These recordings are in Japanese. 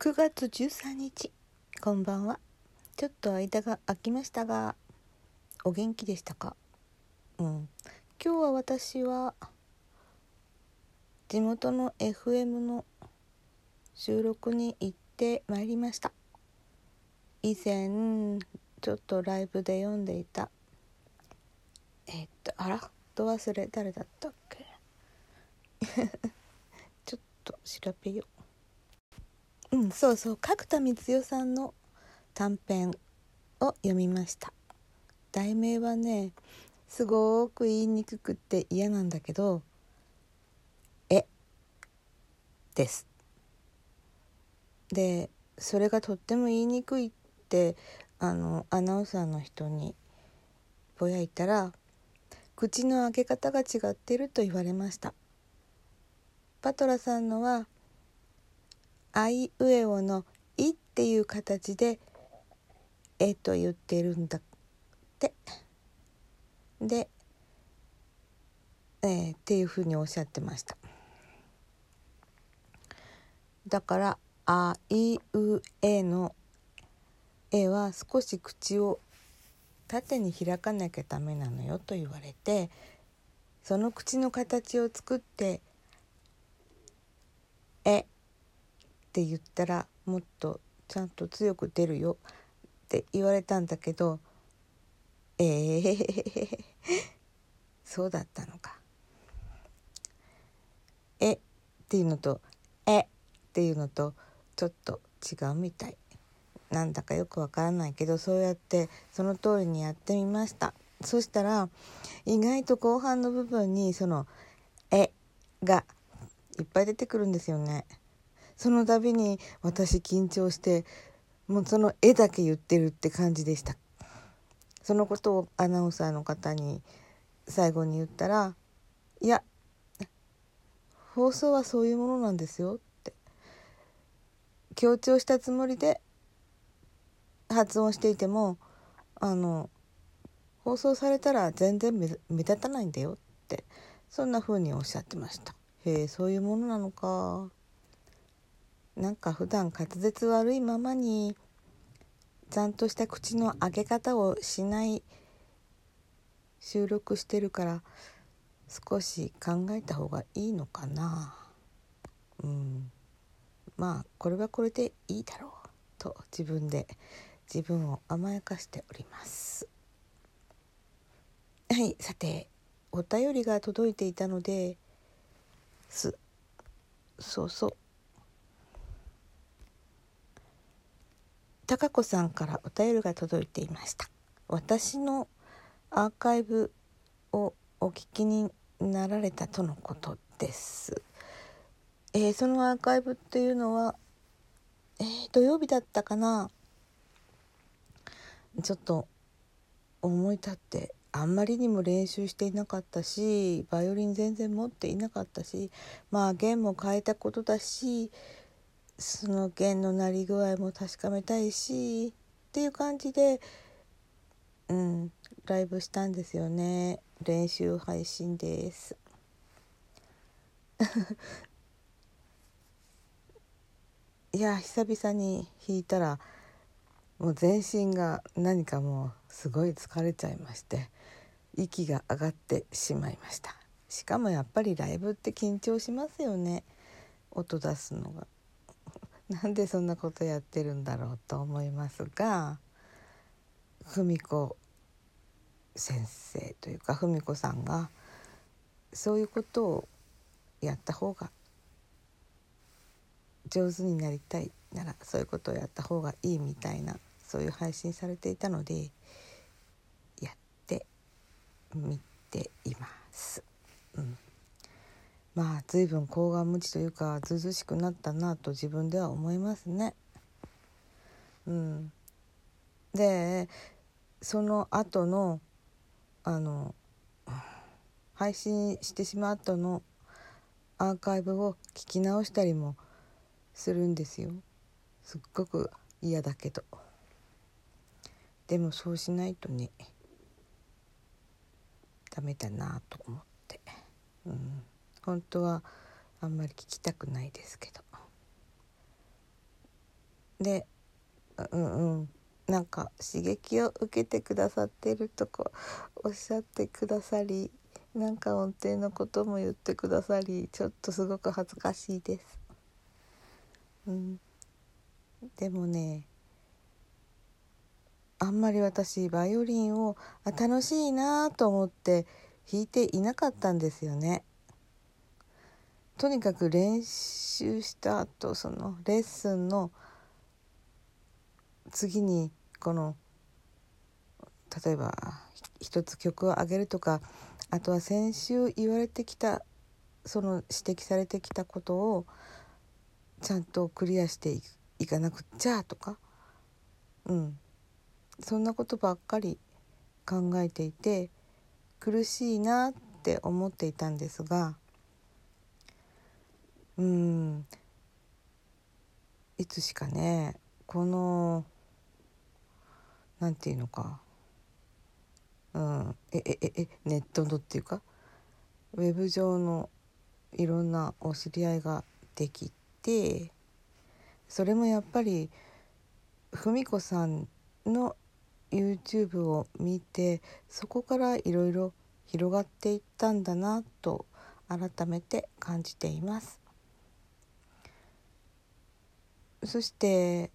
9月13日。こんばんは。ちょっと間が空きましたがお元気でしたか？うん。今日は私は地元の FM の収録に行ってまいりました。以前ちょっとライブで読んでいたえっとあら？ど忘れ？誰だったっけ？ちょっと調べよう。うんそうそう。角田光代さんの短編を読みました。題名はねすごく言いにくくって嫌なんだけど「え」です。でそれがとっても言いにくいってあのアナウンサーの人にぼやいたら口の開け方が違ってると言われました。パトラさんのは「あいうえお」の「い」っていう形で「え」と言ってるんだって。で、えー、っていうふうにおっしゃってました。だから「あいうえ」の「え」は少し口を縦に開かなきゃダメなのよと言われてその口の形を作って「え」って言ったらもっとちゃんと強く出るよって言われたんだけどえー、そうだったのか。えっていうのとえっていうのとちょっと違うみたい。なんだかよくわからないけどそうやってその通りにやってみましたそしたら意外と後半の部分にその「え」がいっぱい出てくるんですよねその度に私緊張してもうその絵だけ言ってるって感じでした。そのことをアナウンサーの方に最後に言ったら「いや放送はそういうものなんですよ」って。強調したつもりで発音していてもあの放送されたら全然目立たないんだよってそんな風におっしゃってました。へえそういうものなのか。なんか普段滑舌悪いままにちゃんとした口の開け方をしない収録してるから少し考えた方がいいのかな。うん。まあこれはこれでいいだろうと自分で自分を甘やかしております。はいさてお便りが届いていたのですそうそう。高子さんからお便りが届いていました。私のアーカイブをお聞きになられたとのことです。えー、そのアーカイブっていうのは、えー、土曜日だったかな。ちょっと思い立ってあんまりにも練習していなかったしバイオリン全然持っていなかったしまあ弦も変えたことだしその弦の鳴り具合も確かめたいしっていう感じでうんライブしたんですよね。練習配信です。いや久々に弾いたらもう全身が何かもうすごい疲れちゃいまして息が上がってしまいました。しかもやっぱりライブって緊張しますよね。音出すのが。なんでそんなことやってるんだろうと思いますが文子先生というか文子さんがそういうことをやった方が上手になりたいならそういうことをやった方がいいみたいなそういう配信されていたのでやってみています。うんまあ随分高顔無知というかずうずしくなったなと自分では思いますね。うん、でその後のあの配信してしまったのアーカイブを聞き直したりもするんですよ。すっごく嫌だけど。でもそうしないとねダメだなと思って、うん、本当はあんまり聞きたくないですけどでうんうんなんか刺激を受けてくださってるとこおっしゃってくださりなんか音程のことも言ってくださりちょっとすごく恥ずかしいです。うん、でもねあんまり私バイオリンをあ楽しいなと思って弾いていなかったんですよね。とにかく練習した後そのレッスンの次にこの例えば一つ曲を上げるとかあとは先週言われてきたその指摘されてきたことをちゃんとクリアしていかなくちゃとかうん。そんなことばっかり考えていて苦しいなって思っていたんですがうん。いつしかねこのなんていうのか。うん。ええええネットのっていうかウェブ上のいろんなお知り合いができてそれもやっぱり文子さんの YouTube を見てそこからいろいろ広がっていったんだなと改めて感じています。そして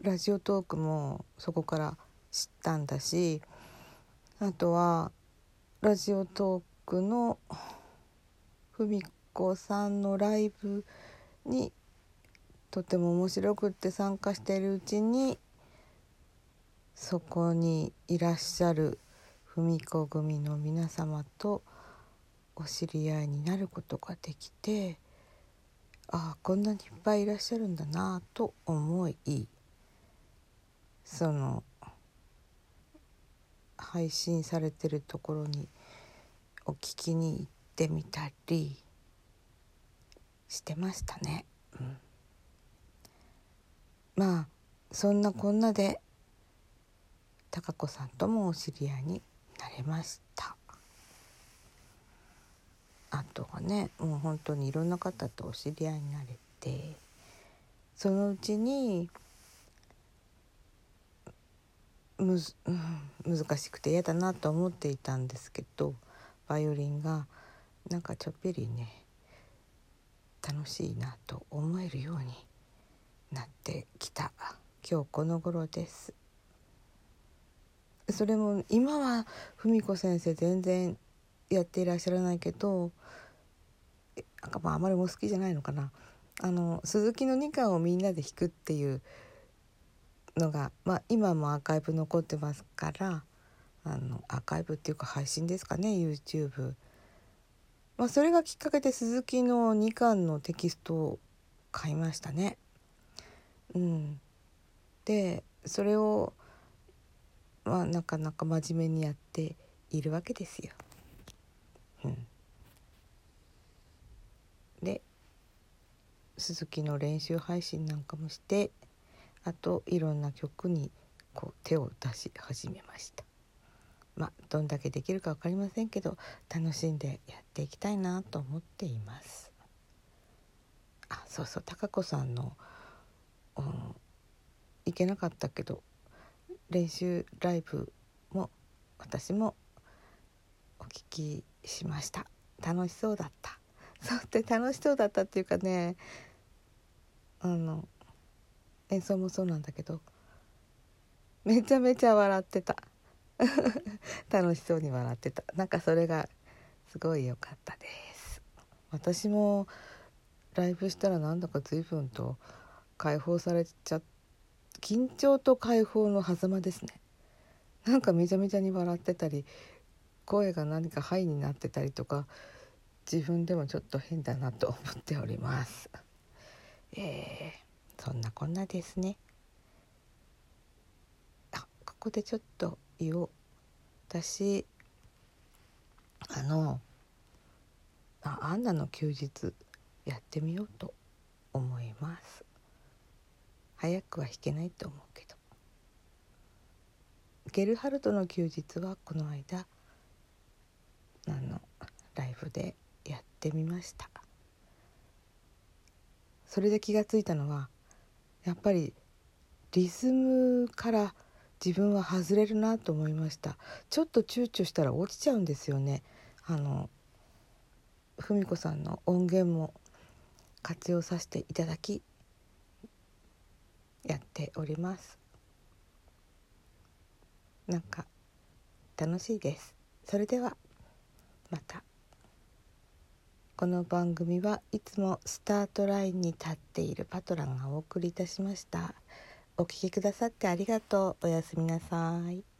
ラジオトークもそこから知ったんだしあとはラジオトークの文子さんのライブにとても面白くって参加しているうちにそこにいらっしゃる文子組の皆様とお知り合いになることができてああこんなにいっぱいいらっしゃるんだなと思いその配信されてるところにお聞きに行ってみたりしてましたね。うん、まあそんなこんなで貴子さんともお知り合いになれましたあとはねもう本当にいろんな方とお知り合いになれてそのうちにむず、うん、難しくて嫌だなと思っていたんですけどバイオリンがなんかちょっぴりね楽しいなと思えるようになってきた今日この頃です。それも今は文子先生全然やっていらっしゃらないけどなんかまああまりも好きじゃないのかなあの鈴木の2巻をみんなで弾くっていうのが、まあ、今もアーカイブ残ってますからあのアーカイブっていうか配信ですかね YouTube。まあ、それがきっかけで鈴木の2巻のテキストを買いましたね。うん、でそれをまあなかなか真面目にやっているわけですよ。うん、で鈴木の練習配信なんかもしてあといろんな曲にこう手を出し始めました。まあどんだけできるか分かりませんけど楽しんでやっていきたいなと思っています。あそうそう貴子さんの、うん、行けなかったけど練習ライブも私もお聞きしました楽しそうだったそうって楽しそうだったっていうかねあの演奏もそうなんだけどめちゃめちゃ笑ってた。楽しそうに笑ってた。なんかそれがすごい良かったです。私もライブしたらなんだか随分と解放されちゃ緊張と解放の狭間ですね。なんかめちゃめちゃに笑ってたり声が何かハイになってたりとか自分でもちょっと変だなと思っております。えー、そんなこんなですね。あここでちょっと言おう。私あのあアンナの休日やってみようと思います。早くは弾けないと思うけど。ゲルハルトの休日はこの間あのライブでやってみました。それで気が付いたのはやっぱりリズムから自分は外れるなと思いました。ちょっと躊躇したら落ちちゃうんですよね。あの文子さんの音源も活用させていただきやっております。なんか楽しいです。それではまた。この番組はいつもスタートラインに立っているパトランがお送りいたしました。お聴きくださってありがとう。おやすみなさい。